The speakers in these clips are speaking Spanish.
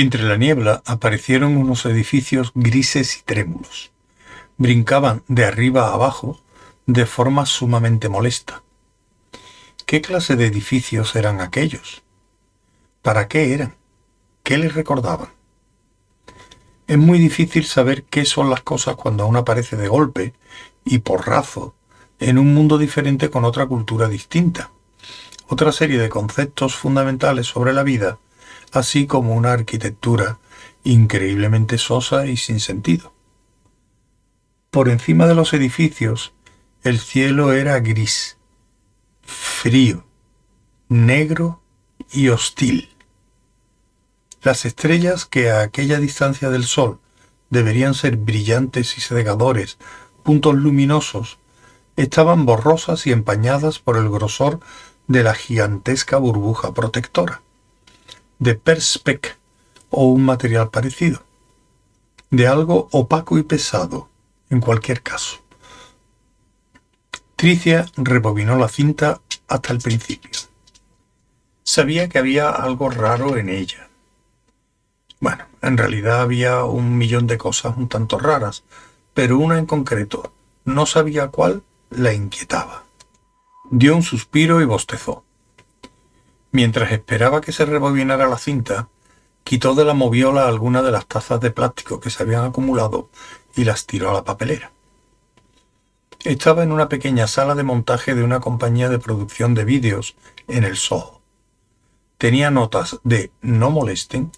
Entre la niebla aparecieron unos edificios grises y trémulos. Brincaban de arriba a abajo de forma sumamente molesta. ¿Qué clase de edificios eran aquellos? ¿Para qué eran? ¿Qué les recordaban? Es muy difícil saber qué son las cosas cuando aún aparece de golpe y porrazo en un mundo diferente con otra cultura distinta, otra serie de conceptos fundamentales sobre la vida, así como una arquitectura increíblemente sosa y sin sentido. Por encima de los edificios, el cielo era gris, frío, negro y hostil. Las estrellas que a aquella distancia del Sol deberían ser brillantes y cegadores, puntos luminosos, estaban borrosas y empañadas por el grosor de la gigantesca burbuja protectora, de Perspec o un material parecido, de algo opaco y pesado, en cualquier caso. Tricia rebobinó la cinta hasta el principio. Sabía que había algo raro en ella, bueno, en realidad había un millón de cosas un tanto raras, pero una en concreto, no sabía cuál, la inquietaba. Dio un suspiro y bostezó. Mientras esperaba que se rebobinara la cinta, quitó de la moviola algunas de las tazas de plástico que se habían acumulado y las tiró a la papelera. Estaba en una pequeña sala de montaje de una compañía de producción de vídeos en el Soho. Tenía notas de no molesten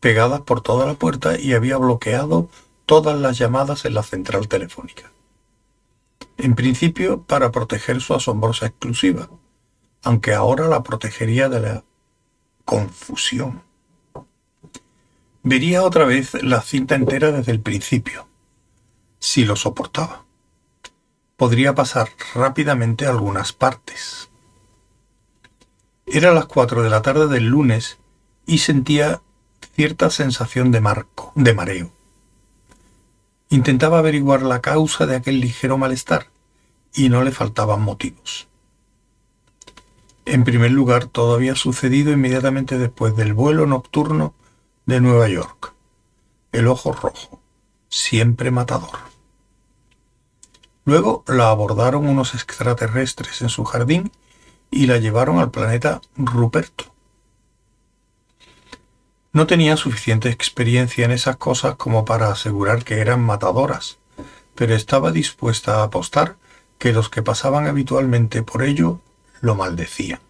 pegadas por toda la puerta y había bloqueado todas las llamadas en la central telefónica. En principio para proteger su asombrosa exclusiva, aunque ahora la protegería de la confusión. Vería otra vez la cinta entera desde el principio, si lo soportaba. Podría pasar rápidamente algunas partes. Era las cuatro de la tarde del lunes y sentía cierta sensación de, marco, de mareo. Intentaba averiguar la causa de aquel ligero malestar y no le faltaban motivos. En primer lugar, todo había sucedido inmediatamente después del vuelo nocturno de Nueva York. El ojo rojo, siempre matador. Luego la abordaron unos extraterrestres en su jardín y la llevaron al planeta Ruperto, no tenía suficiente experiencia en esas cosas como para asegurar que eran matadoras, pero estaba dispuesta a apostar que los que pasaban habitualmente por ello lo maldecían.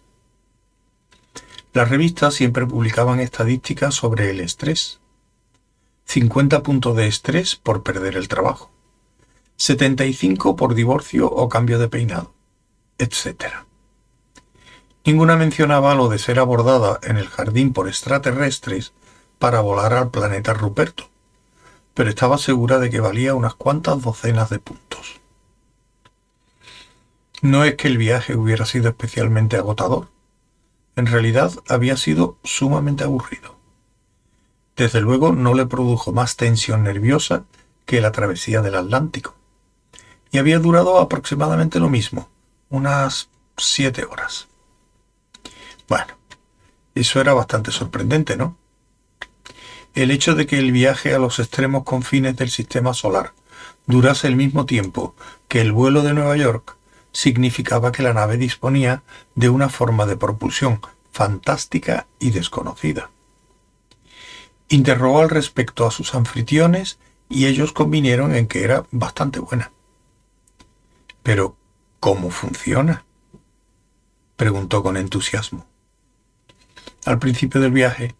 Las revistas siempre publicaban estadísticas sobre el estrés. 50 puntos de estrés por perder el trabajo, 75 por divorcio o cambio de peinado, etc. Ninguna mencionaba lo de ser abordada en el jardín por extraterrestres para volar al planeta Ruperto, pero estaba segura de que valía unas cuantas docenas de puntos. No es que el viaje hubiera sido especialmente agotador, en realidad había sido sumamente aburrido. Desde luego no le produjo más tensión nerviosa que la travesía del Atlántico, y había durado aproximadamente lo mismo, unas siete horas. Bueno, eso era bastante sorprendente, ¿no? El hecho de que el viaje a los extremos confines del sistema solar durase el mismo tiempo que el vuelo de Nueva York significaba que la nave disponía de una forma de propulsión fantástica y desconocida. Interrogó al respecto a sus anfitriones y ellos convinieron en que era bastante buena. Pero, ¿cómo funciona? preguntó con entusiasmo. Al principio del viaje,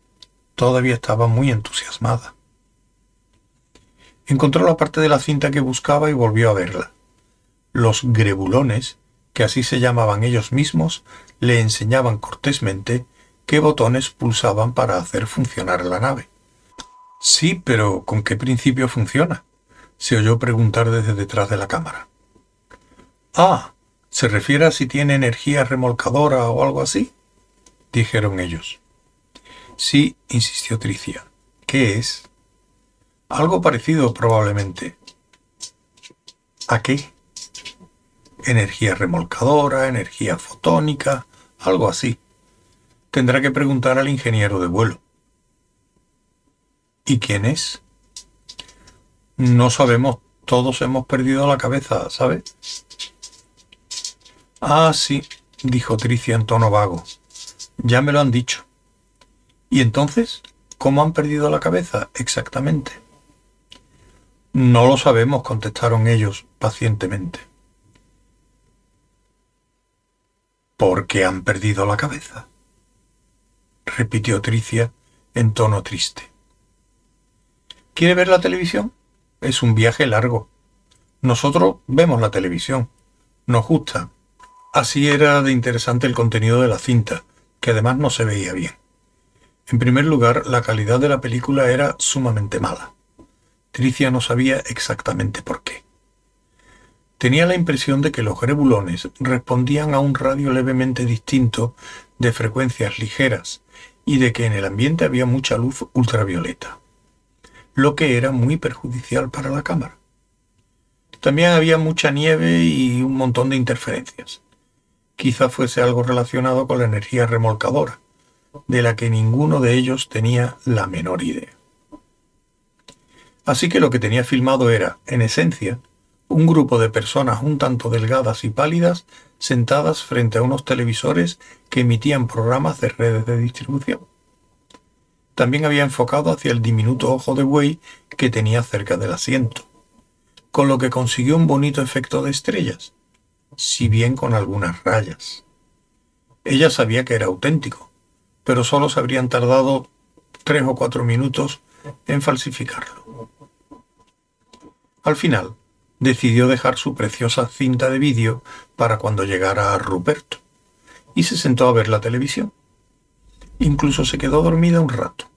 todavía estaba muy entusiasmada. Encontró la parte de la cinta que buscaba y volvió a verla. Los grebulones, que así se llamaban ellos mismos, le enseñaban cortésmente qué botones pulsaban para hacer funcionar la nave. Sí, pero ¿con qué principio funciona? se oyó preguntar desde detrás de la cámara. Ah, ¿se refiere a si tiene energía remolcadora o algo así? dijeron ellos. Sí, insistió Tricia. ¿Qué es? Algo parecido probablemente. ¿A qué? Energía remolcadora, energía fotónica, algo así. Tendrá que preguntar al ingeniero de vuelo. ¿Y quién es? No sabemos, todos hemos perdido la cabeza, ¿sabes? Ah, sí, dijo Tricia en tono vago. Ya me lo han dicho. ¿Y entonces? ¿Cómo han perdido la cabeza exactamente? No lo sabemos, contestaron ellos pacientemente. ¿Por qué han perdido la cabeza? repitió Tricia en tono triste. ¿Quiere ver la televisión? Es un viaje largo. Nosotros vemos la televisión. Nos gusta. Así era de interesante el contenido de la cinta, que además no se veía bien. En primer lugar, la calidad de la película era sumamente mala. Tricia no sabía exactamente por qué. Tenía la impresión de que los grebulones respondían a un radio levemente distinto de frecuencias ligeras y de que en el ambiente había mucha luz ultravioleta, lo que era muy perjudicial para la cámara. También había mucha nieve y un montón de interferencias. Quizá fuese algo relacionado con la energía remolcadora, de la que ninguno de ellos tenía la menor idea. Así que lo que tenía filmado era, en esencia, un grupo de personas un tanto delgadas y pálidas sentadas frente a unos televisores que emitían programas de redes de distribución. También había enfocado hacia el diminuto ojo de buey que tenía cerca del asiento, con lo que consiguió un bonito efecto de estrellas, si bien con algunas rayas. Ella sabía que era auténtico, pero solo se habrían tardado tres o cuatro minutos en falsificarlo. Al final, decidió dejar su preciosa cinta de vídeo para cuando llegara a Ruperto, y se sentó a ver la televisión. Incluso se quedó dormida un rato.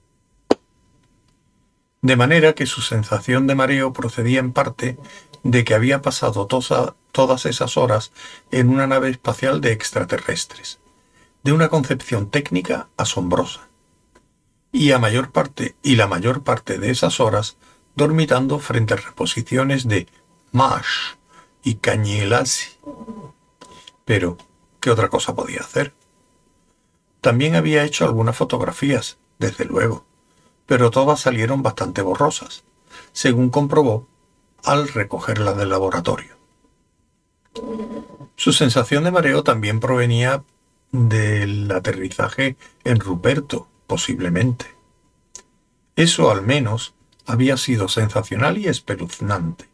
De manera que su sensación de mareo procedía en parte de que había pasado todas esas horas en una nave espacial de extraterrestres, de una concepción técnica asombrosa. Y a mayor parte, y la mayor parte de esas horas, dormitando frente a reposiciones de Mash y Cañelasi. Pero, ¿qué otra cosa podía hacer? También había hecho algunas fotografías, desde luego, pero todas salieron bastante borrosas, según comprobó al recogerlas del laboratorio. Su sensación de mareo también provenía del aterrizaje en Ruperto, posiblemente. Eso al menos había sido sensacional y espeluznante.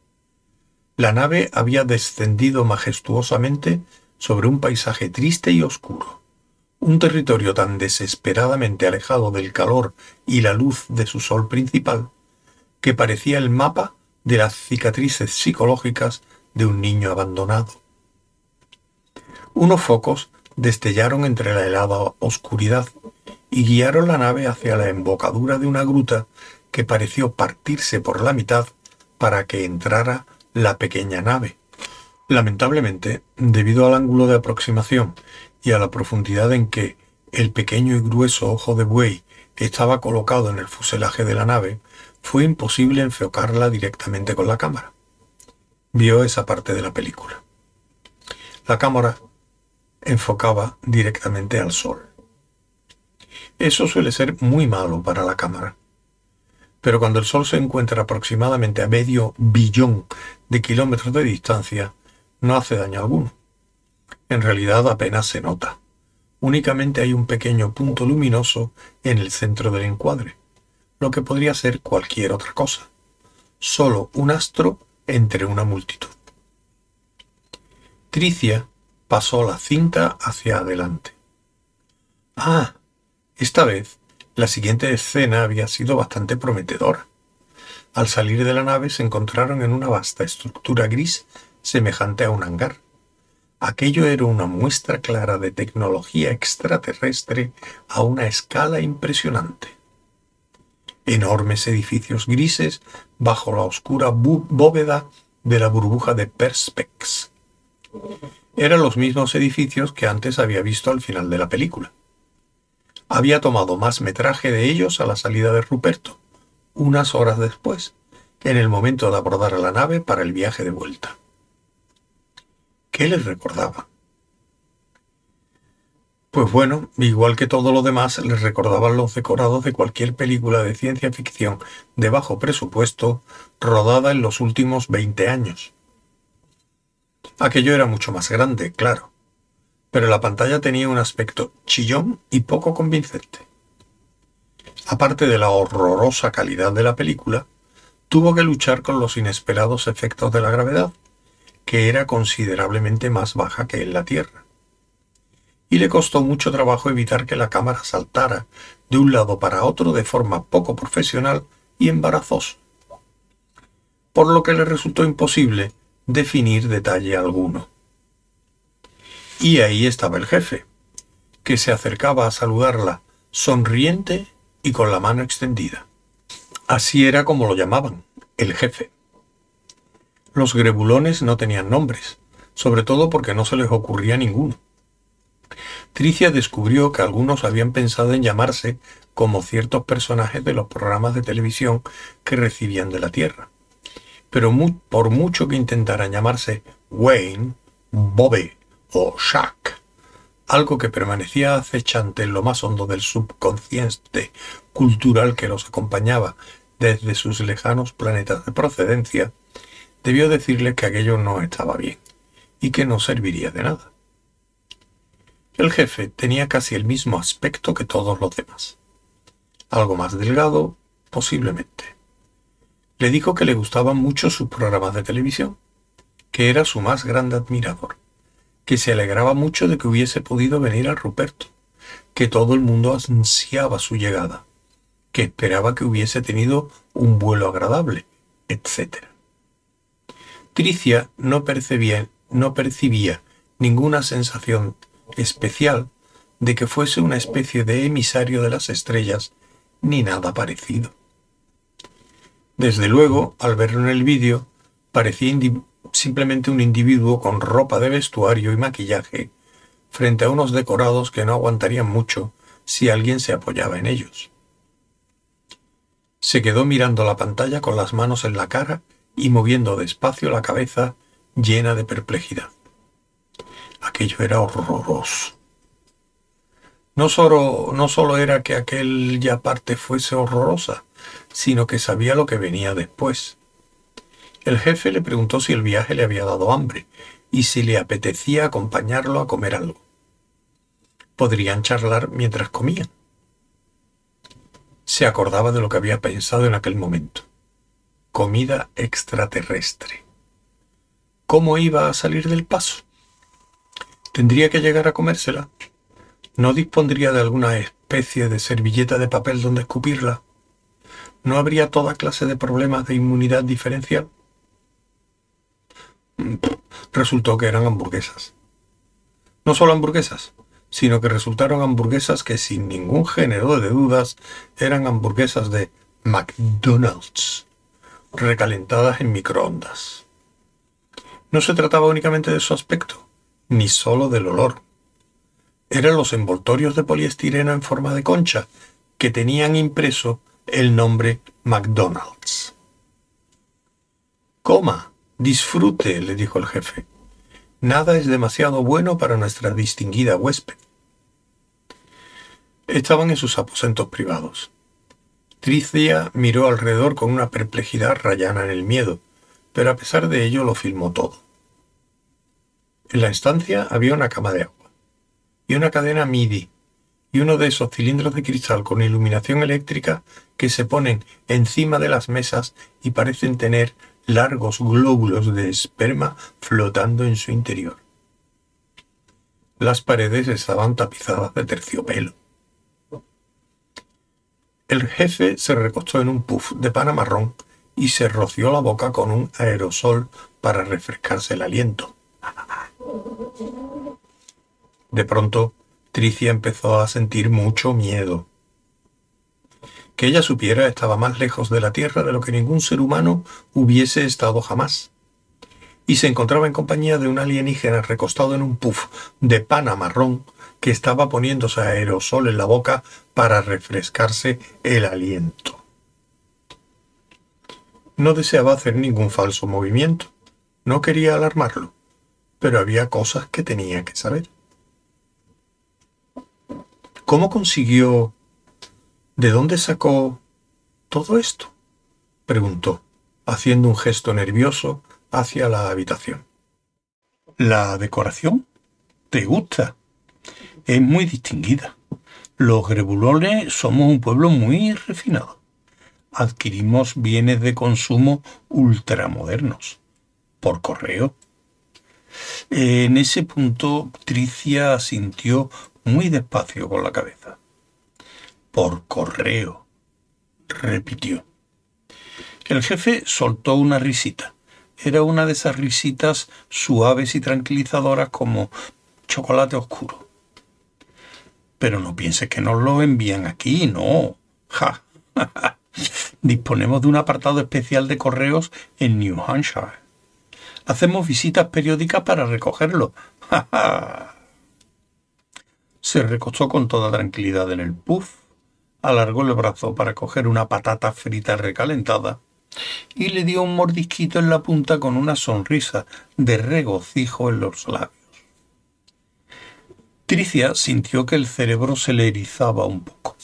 La nave había descendido majestuosamente sobre un paisaje triste y oscuro, un territorio tan desesperadamente alejado del calor y la luz de su sol principal, que parecía el mapa de las cicatrices psicológicas de un niño abandonado. Unos focos destellaron entre la helada oscuridad y guiaron la nave hacia la embocadura de una gruta que pareció partirse por la mitad para que entrara la pequeña nave. Lamentablemente, debido al ángulo de aproximación y a la profundidad en que el pequeño y grueso ojo de buey estaba colocado en el fuselaje de la nave, fue imposible enfocarla directamente con la cámara. Vio esa parte de la película. La cámara enfocaba directamente al sol. Eso suele ser muy malo para la cámara. Pero cuando el Sol se encuentra aproximadamente a medio billón de kilómetros de distancia, no hace daño alguno. En realidad apenas se nota. Únicamente hay un pequeño punto luminoso en el centro del encuadre, lo que podría ser cualquier otra cosa. Solo un astro entre una multitud. Tricia pasó la cinta hacia adelante. Ah, esta vez la siguiente escena había sido bastante prometedora. Al salir de la nave se encontraron en una vasta estructura gris semejante a un hangar. Aquello era una muestra clara de tecnología extraterrestre a una escala impresionante. Enormes edificios grises bajo la oscura bóveda de la burbuja de Perspex. Eran los mismos edificios que antes había visto al final de la película había tomado más metraje de ellos a la salida de Ruperto, unas horas después, en el momento de abordar a la nave para el viaje de vuelta. ¿Qué les recordaba? Pues bueno, igual que todo lo demás, les recordaban los decorados de cualquier película de ciencia ficción de bajo presupuesto rodada en los últimos 20 años. Aquello era mucho más grande, claro, pero la pantalla tenía un aspecto chillón y poco convincente. Aparte de la horrorosa calidad de la película, tuvo que luchar con los inesperados efectos de la gravedad, que era considerablemente más baja que en la Tierra y le costó mucho trabajo evitar que la cámara saltara de un lado para otro de forma poco profesional y embarazosa, por lo que le resultó imposible definir detalle alguno. Y ahí estaba el jefe, que se acercaba a saludarla, sonriente y con la mano extendida. Así era como lo llamaban, el jefe. Los grebulones no tenían nombres, sobre todo porque no se les ocurría ninguno. Tricia descubrió que algunos habían pensado en llamarse como ciertos personajes de los programas de televisión que recibían de la Tierra. Pero por mucho que intentaran llamarse Wayne, Bobby o Shaq, algo que permanecía acechante en lo más hondo del subconsciente cultural que los acompañaba desde sus lejanos planetas de procedencia, debió decirle que aquello no estaba bien y que no serviría de nada. El jefe tenía casi el mismo aspecto que todos los demás. Algo más delgado, posiblemente. Le dijo que le gustaban mucho sus programas de televisión, que era su más grande admirador, que se alegraba mucho de que hubiese podido venir al Ruperto, que todo el mundo ansiaba su llegada, que esperaba que hubiese tenido un vuelo agradable, etc. Tricia no percibía, no percibía ninguna sensación especial de que fuese una especie de emisario de las estrellas, ni nada parecido. Desde luego, al verlo en el vídeo, parecía simplemente un individuo con ropa de vestuario y maquillaje, frente a unos decorados que no aguantarían mucho si alguien se apoyaba en ellos. Se quedó mirando la pantalla con las manos en la cara y moviendo despacio la cabeza llena de perplejidad. Aquello era horroroso. No solo, no solo era que aquella parte fuese horrorosa, sino que sabía lo que venía después. El jefe le preguntó si el viaje le había dado hambre y si le apetecía acompañarlo a comer algo. Podrían charlar mientras comían. Se acordaba de lo que había pensado en aquel momento. Comida extraterrestre. ¿Cómo iba a salir del paso? Tendría que llegar a comérsela. ¿No dispondría de alguna especie de servilleta de papel donde escupirla? ¿No habría toda clase de problemas de inmunidad diferencial? Resultó que eran hamburguesas. No solo hamburguesas, sino que resultaron hamburguesas que sin ningún género de dudas eran hamburguesas de McDonald's, recalentadas en microondas. No se trataba únicamente de su aspecto, ni solo del olor. Eran los envoltorios de poliestireno en forma de concha, que tenían impreso el nombre McDonald's. Coma, disfrute, le dijo el jefe. Nada es demasiado bueno para nuestra distinguida huésped. Estaban en sus aposentos privados. Tricia miró alrededor con una perplejidad rayana en el miedo, pero a pesar de ello lo filmó todo. En la estancia había una cama de agua y una cadena MIDI y uno de esos cilindros de cristal con iluminación eléctrica que se ponen encima de las mesas y parecen tener largos glóbulos de esperma flotando en su interior. Las paredes estaban tapizadas de terciopelo. El jefe se recostó en un puff de pana marrón y se roció la boca con un aerosol para refrescarse el aliento. De pronto, Tricia empezó a sentir mucho miedo. Que ella supiera estaba más lejos de la Tierra de lo que ningún ser humano hubiese estado jamás. Y se encontraba en compañía de un alienígena recostado en un puff de pana marrón que estaba poniéndose aerosol en la boca para refrescarse el aliento. No deseaba hacer ningún falso movimiento. No quería alarmarlo pero había cosas que tenía que saber. ¿Cómo consiguió... ¿De dónde sacó todo esto? preguntó, haciendo un gesto nervioso hacia la habitación. ¿La decoración? ¿Te gusta? Es muy distinguida. Los grebulones somos un pueblo muy refinado. Adquirimos bienes de consumo ultramodernos. Por correo. En ese punto, Tricia sintió muy despacio con la cabeza. Por correo, repitió. El jefe soltó una risita. Era una de esas risitas suaves y tranquilizadoras como chocolate oscuro. Pero no pienses que nos lo envían aquí, no. Ja. Disponemos de un apartado especial de correos en New Hampshire. Hacemos visitas periódicas para recogerlo. Se recostó con toda tranquilidad en el puff, alargó el brazo para coger una patata frita recalentada y le dio un mordisquito en la punta con una sonrisa de regocijo en los labios. Tricia sintió que el cerebro se le erizaba un poco.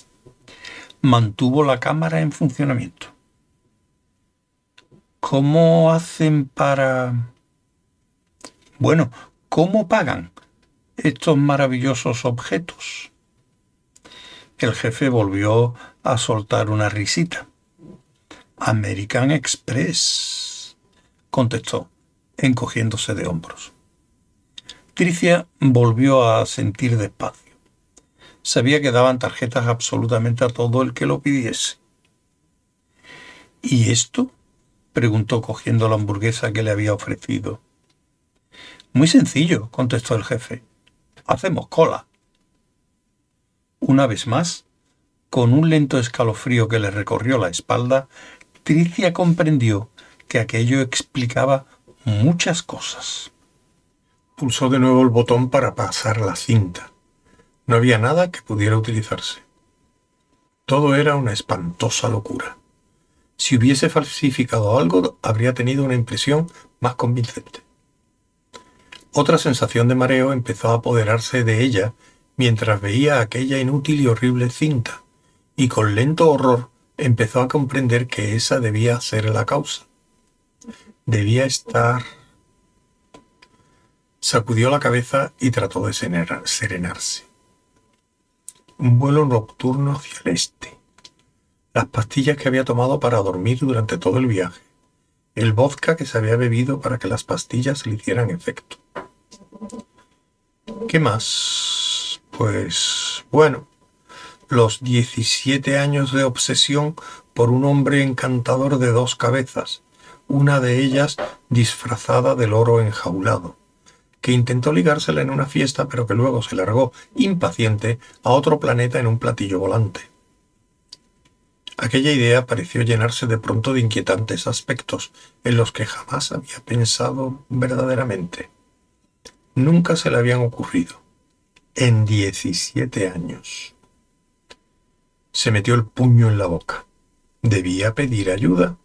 Mantuvo la cámara en funcionamiento. ¿Cómo hacen para... Bueno, ¿cómo pagan estos maravillosos objetos? El jefe volvió a soltar una risita. American Express, contestó, encogiéndose de hombros. Tricia volvió a sentir despacio. Sabía que daban tarjetas absolutamente a todo el que lo pidiese. ¿Y esto? preguntó cogiendo la hamburguesa que le había ofrecido. Muy sencillo, contestó el jefe. Hacemos cola. Una vez más, con un lento escalofrío que le recorrió la espalda, Tricia comprendió que aquello explicaba muchas cosas. Pulsó de nuevo el botón para pasar la cinta. No había nada que pudiera utilizarse. Todo era una espantosa locura. Si hubiese falsificado algo, habría tenido una impresión más convincente. Otra sensación de mareo empezó a apoderarse de ella mientras veía aquella inútil y horrible cinta, y con lento horror empezó a comprender que esa debía ser la causa. Debía estar Sacudió la cabeza y trató de serenarse. Un vuelo nocturno hacia el este. Las pastillas que había tomado para dormir durante todo el viaje. El vodka que se había bebido para que las pastillas le hicieran efecto. ¿Qué más? Pues bueno, los 17 años de obsesión por un hombre encantador de dos cabezas, una de ellas disfrazada del oro enjaulado que intentó ligársela en una fiesta, pero que luego se largó, impaciente, a otro planeta en un platillo volante. Aquella idea pareció llenarse de pronto de inquietantes aspectos en los que jamás había pensado verdaderamente. Nunca se le habían ocurrido. En diecisiete años. Se metió el puño en la boca. Debía pedir ayuda.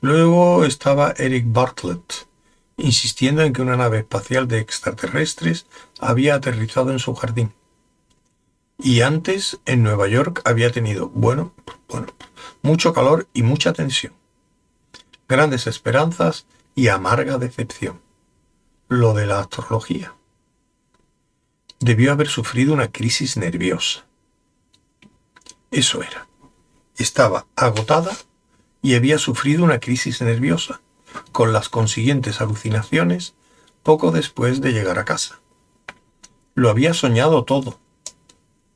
Luego estaba Eric Bartlett, insistiendo en que una nave espacial de extraterrestres había aterrizado en su jardín. Y antes, en Nueva York, había tenido, bueno, bueno, mucho calor y mucha tensión. Grandes esperanzas y amarga decepción. Lo de la astrología. Debió haber sufrido una crisis nerviosa. Eso era. Estaba agotada y había sufrido una crisis nerviosa con las consiguientes alucinaciones poco después de llegar a casa. Lo había soñado todo.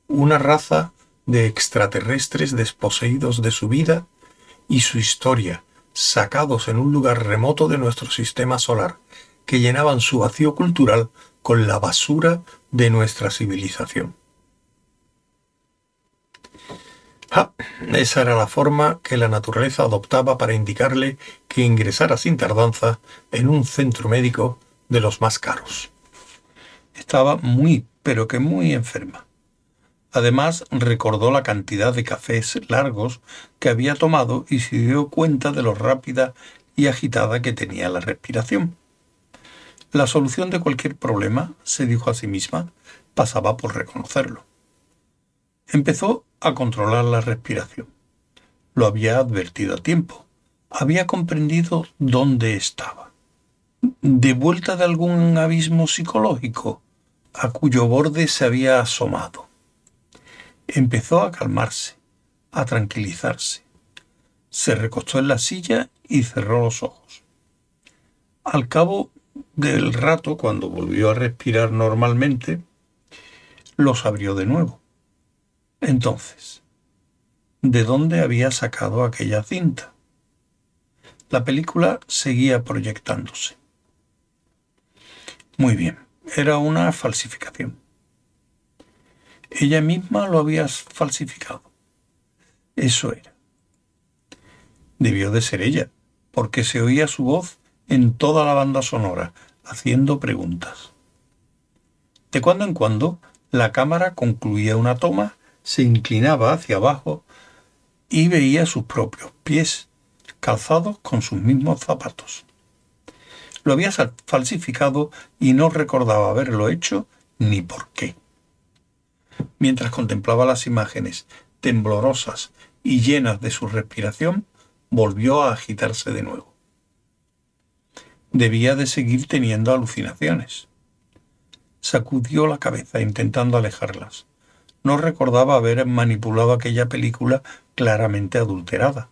Una raza de extraterrestres desposeídos de su vida y su historia, sacados en un lugar remoto de nuestro sistema solar, que llenaban su vacío cultural con la basura de nuestra civilización. Ah, esa era la forma que la naturaleza adoptaba para indicarle que ingresara sin tardanza en un centro médico de los más caros. Estaba muy, pero que muy enferma. Además, recordó la cantidad de cafés largos que había tomado y se dio cuenta de lo rápida y agitada que tenía la respiración. La solución de cualquier problema, se dijo a sí misma, pasaba por reconocerlo. Empezó a controlar la respiración. Lo había advertido a tiempo. Había comprendido dónde estaba. De vuelta de algún abismo psicológico a cuyo borde se había asomado. Empezó a calmarse, a tranquilizarse. Se recostó en la silla y cerró los ojos. Al cabo del rato, cuando volvió a respirar normalmente, los abrió de nuevo. Entonces, ¿de dónde había sacado aquella cinta? La película seguía proyectándose. Muy bien, era una falsificación. Ella misma lo había falsificado. Eso era. Debió de ser ella, porque se oía su voz en toda la banda sonora, haciendo preguntas. De cuando en cuando, la cámara concluía una toma, se inclinaba hacia abajo y veía sus propios pies, calzados con sus mismos zapatos. Lo había falsificado y no recordaba haberlo hecho ni por qué. Mientras contemplaba las imágenes temblorosas y llenas de su respiración, volvió a agitarse de nuevo. Debía de seguir teniendo alucinaciones. Sacudió la cabeza intentando alejarlas. No recordaba haber manipulado aquella película claramente adulterada.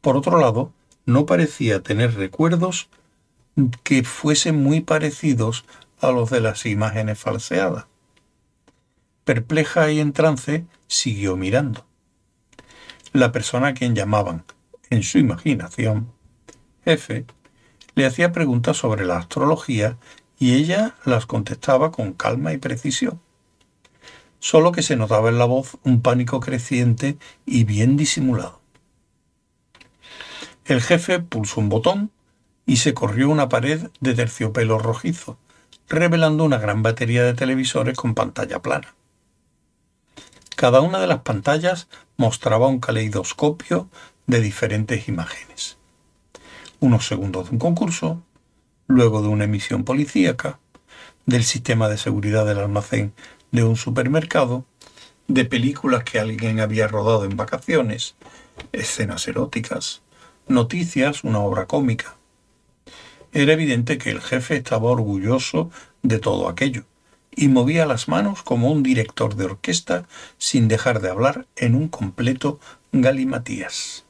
Por otro lado, no parecía tener recuerdos que fuesen muy parecidos a los de las imágenes falseadas. Perpleja y en trance, siguió mirando. La persona a quien llamaban, en su imaginación, jefe, le hacía preguntas sobre la astrología y ella las contestaba con calma y precisión. Solo que se notaba en la voz un pánico creciente y bien disimulado. El jefe pulsó un botón y se corrió una pared de terciopelo rojizo, revelando una gran batería de televisores con pantalla plana. Cada una de las pantallas mostraba un caleidoscopio de diferentes imágenes. Unos segundos de un concurso, luego de una emisión policíaca, del sistema de seguridad del almacén de un supermercado, de películas que alguien había rodado en vacaciones, escenas eróticas, noticias, una obra cómica. Era evidente que el jefe estaba orgulloso de todo aquello y movía las manos como un director de orquesta sin dejar de hablar en un completo galimatías.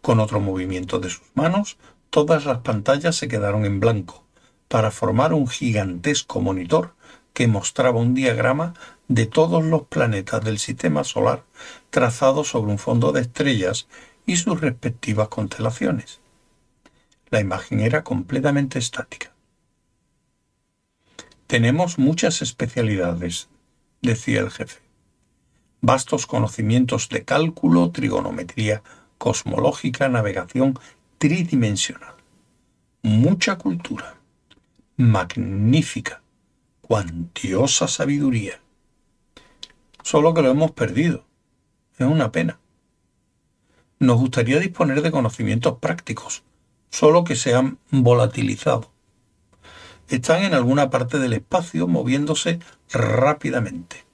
Con otro movimiento de sus manos, todas las pantallas se quedaron en blanco, para formar un gigantesco monitor que mostraba un diagrama de todos los planetas del sistema solar trazado sobre un fondo de estrellas y sus respectivas constelaciones. La imagen era completamente estática. Tenemos muchas especialidades, decía el jefe. Vastos conocimientos de cálculo, trigonometría cosmológica, navegación tridimensional. Mucha cultura. Magnífica, cuantiosa sabiduría. Solo que lo hemos perdido. Es una pena. Nos gustaría disponer de conocimientos prácticos, solo que se han volatilizado. Están en alguna parte del espacio moviéndose rápidamente,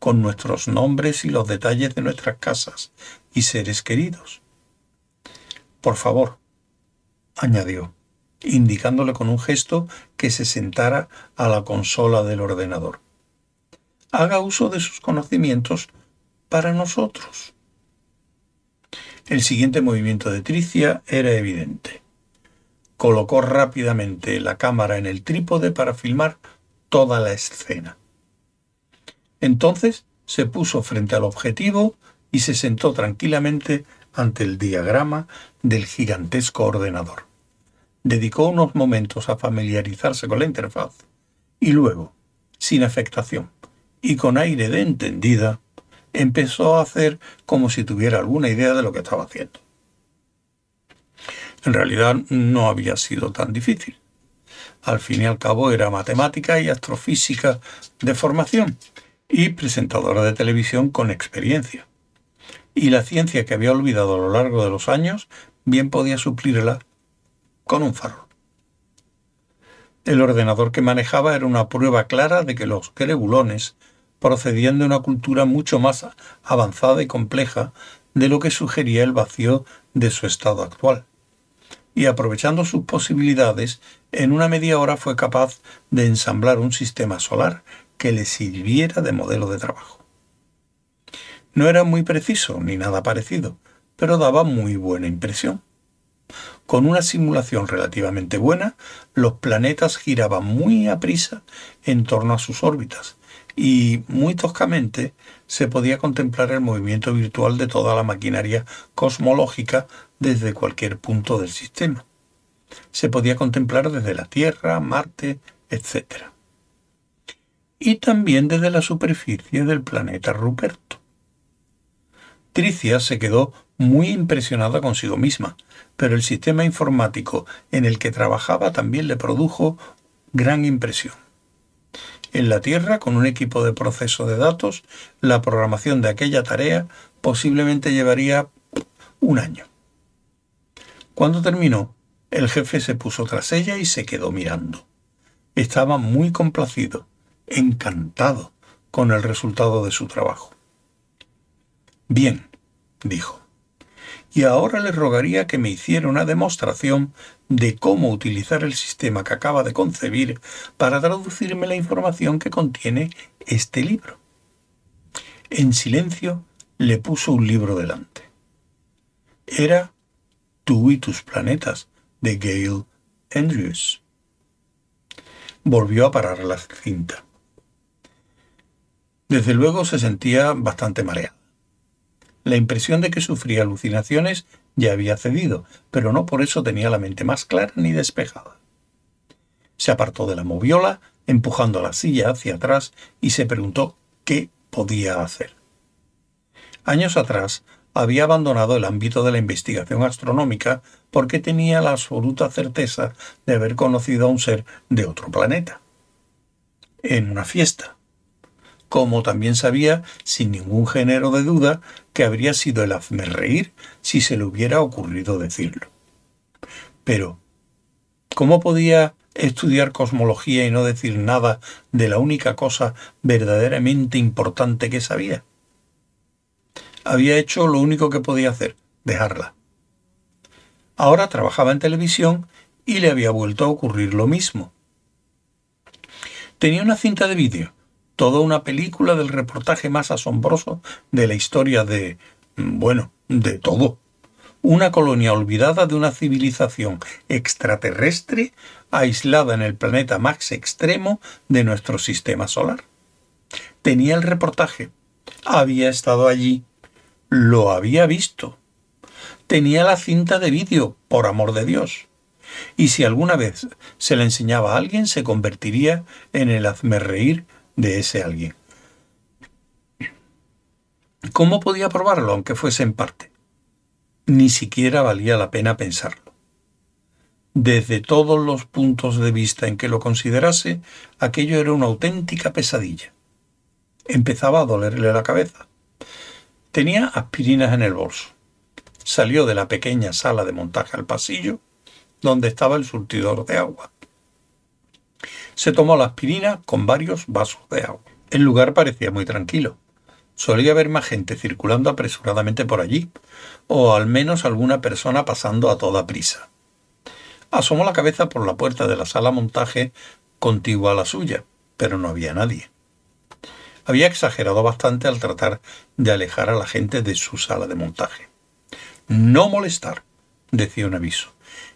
con nuestros nombres y los detalles de nuestras casas y seres queridos. Por favor, añadió, indicándole con un gesto que se sentara a la consola del ordenador. Haga uso de sus conocimientos para nosotros. El siguiente movimiento de Tricia era evidente. Colocó rápidamente la cámara en el trípode para filmar toda la escena. Entonces se puso frente al objetivo y se sentó tranquilamente ante el diagrama del gigantesco ordenador. Dedicó unos momentos a familiarizarse con la interfaz y luego, sin afectación y con aire de entendida, empezó a hacer como si tuviera alguna idea de lo que estaba haciendo. En realidad no había sido tan difícil. Al fin y al cabo era matemática y astrofísica de formación y presentadora de televisión con experiencia. Y la ciencia que había olvidado a lo largo de los años bien podía suplirla con un farol. El ordenador que manejaba era una prueba clara de que los grebulones procedían de una cultura mucho más avanzada y compleja de lo que sugería el vacío de su estado actual. Y aprovechando sus posibilidades, en una media hora fue capaz de ensamblar un sistema solar que le sirviera de modelo de trabajo. No era muy preciso ni nada parecido, pero daba muy buena impresión. Con una simulación relativamente buena, los planetas giraban muy a prisa en torno a sus órbitas, y muy toscamente se podía contemplar el movimiento virtual de toda la maquinaria cosmológica desde cualquier punto del sistema. Se podía contemplar desde la Tierra, Marte, etc. Y también desde la superficie del planeta Ruperto. Tricia se quedó muy impresionada consigo misma, pero el sistema informático en el que trabajaba también le produjo gran impresión. En la Tierra, con un equipo de proceso de datos, la programación de aquella tarea posiblemente llevaría un año. Cuando terminó, el jefe se puso tras ella y se quedó mirando. Estaba muy complacido, encantado con el resultado de su trabajo. Bien, dijo y ahora le rogaría que me hiciera una demostración de cómo utilizar el sistema que acaba de concebir para traducirme la información que contiene este libro. En silencio le puso un libro delante. Era Tú y tus planetas, de Gail Andrews. Volvió a parar la cinta. Desde luego se sentía bastante mareado. La impresión de que sufría alucinaciones ya había cedido, pero no por eso tenía la mente más clara ni despejada. Se apartó de la moviola, empujando la silla hacia atrás, y se preguntó qué podía hacer. Años atrás había abandonado el ámbito de la investigación astronómica porque tenía la absoluta certeza de haber conocido a un ser de otro planeta. En una fiesta, como también sabía, sin ningún género de duda, que habría sido el hazme reír si se le hubiera ocurrido decirlo. Pero, ¿cómo podía estudiar cosmología y no decir nada de la única cosa verdaderamente importante que sabía? Había hecho lo único que podía hacer, dejarla. Ahora trabajaba en televisión y le había vuelto a ocurrir lo mismo. Tenía una cinta de vídeo toda una película del reportaje más asombroso de la historia de... bueno, de todo. Una colonia olvidada de una civilización extraterrestre aislada en el planeta más extremo de nuestro sistema solar. Tenía el reportaje. Había estado allí. Lo había visto. Tenía la cinta de vídeo, por amor de Dios. Y si alguna vez se la enseñaba a alguien, se convertiría en el hazme reír de ese alguien. ¿Cómo podía probarlo, aunque fuese en parte? Ni siquiera valía la pena pensarlo. Desde todos los puntos de vista en que lo considerase, aquello era una auténtica pesadilla. Empezaba a dolerle la cabeza. Tenía aspirinas en el bolso. Salió de la pequeña sala de montaje al pasillo, donde estaba el surtidor de agua se tomó la aspirina con varios vasos de agua. El lugar parecía muy tranquilo. Solía haber más gente circulando apresuradamente por allí, o al menos alguna persona pasando a toda prisa. Asomó la cabeza por la puerta de la sala montaje contigua a la suya, pero no había nadie. Había exagerado bastante al tratar de alejar a la gente de su sala de montaje. No molestar, decía un aviso.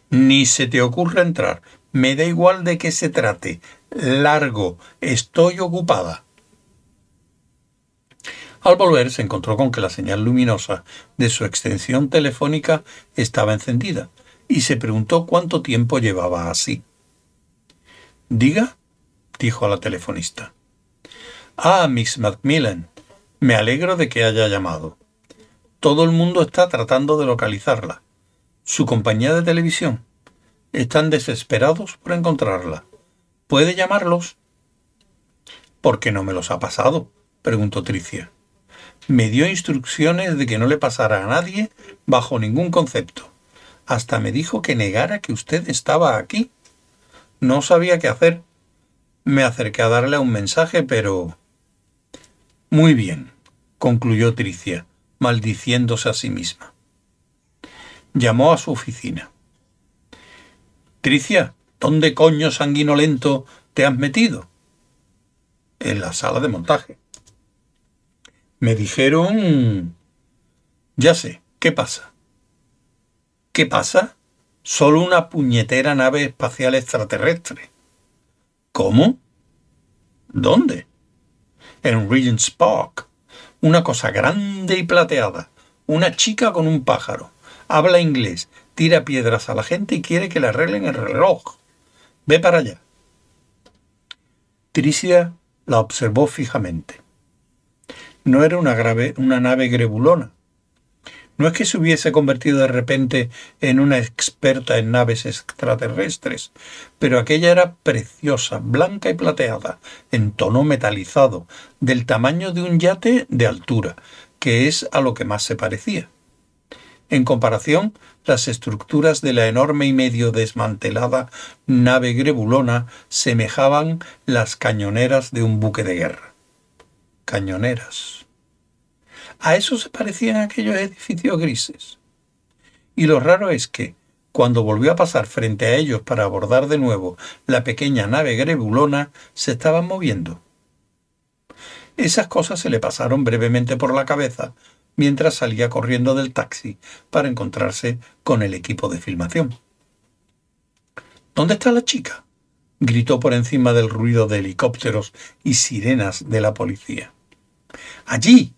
Ni se te ocurra entrar, me da igual de qué se trate. Largo. Estoy ocupada. Al volver se encontró con que la señal luminosa de su extensión telefónica estaba encendida y se preguntó cuánto tiempo llevaba así. Diga, dijo a la telefonista. Ah, Miss Macmillan, me alegro de que haya llamado. Todo el mundo está tratando de localizarla. ¿Su compañía de televisión? Están desesperados por encontrarla. ¿Puede llamarlos? ¿Por qué no me los ha pasado? preguntó Tricia. Me dio instrucciones de que no le pasara a nadie bajo ningún concepto. Hasta me dijo que negara que usted estaba aquí. No sabía qué hacer. Me acerqué a darle un mensaje, pero... Muy bien, concluyó Tricia, maldiciéndose a sí misma. Llamó a su oficina. Tricia, ¿dónde coño sanguinolento te has metido? En la sala de montaje. Me dijeron... Ya sé, ¿qué pasa? ¿Qué pasa? Solo una puñetera nave espacial extraterrestre. ¿Cómo? ¿Dónde? En Regent's Park. Una cosa grande y plateada. Una chica con un pájaro. Habla inglés, tira piedras a la gente y quiere que le arreglen el reloj. Ve para allá. Tricia la observó fijamente. No era una, grave, una nave grebulona. No es que se hubiese convertido de repente en una experta en naves extraterrestres, pero aquella era preciosa, blanca y plateada, en tono metalizado, del tamaño de un yate de altura, que es a lo que más se parecía. En comparación, las estructuras de la enorme y medio desmantelada nave grebulona semejaban las cañoneras de un buque de guerra. Cañoneras. A eso se parecían aquellos edificios grises. Y lo raro es que, cuando volvió a pasar frente a ellos para abordar de nuevo la pequeña nave grebulona, se estaban moviendo. Esas cosas se le pasaron brevemente por la cabeza mientras salía corriendo del taxi para encontrarse con el equipo de filmación. ¿Dónde está la chica? gritó por encima del ruido de helicópteros y sirenas de la policía. Allí.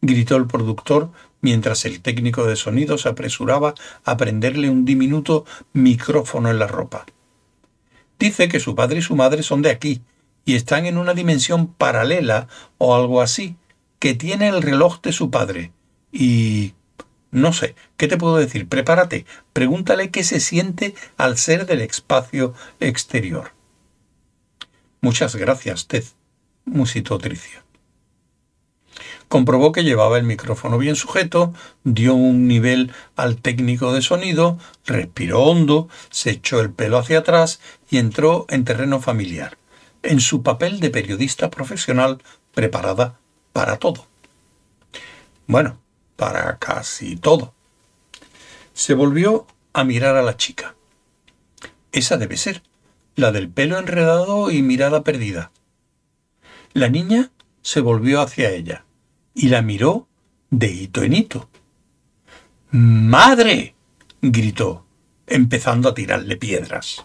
gritó el productor mientras el técnico de sonido se apresuraba a prenderle un diminuto micrófono en la ropa. Dice que su padre y su madre son de aquí y están en una dimensión paralela o algo así, que tiene el reloj de su padre. Y... no sé, ¿qué te puedo decir? Prepárate, pregúntale qué se siente al ser del espacio exterior. Muchas gracias, Ted, musitó Tricia. Comprobó que llevaba el micrófono bien sujeto, dio un nivel al técnico de sonido, respiró hondo, se echó el pelo hacia atrás y entró en terreno familiar, en su papel de periodista profesional preparada para todo. Bueno, para casi todo. Se volvió a mirar a la chica. Esa debe ser, la del pelo enredado y mirada perdida. La niña se volvió hacia ella y la miró de hito en hito. ¡Madre! gritó, empezando a tirarle piedras.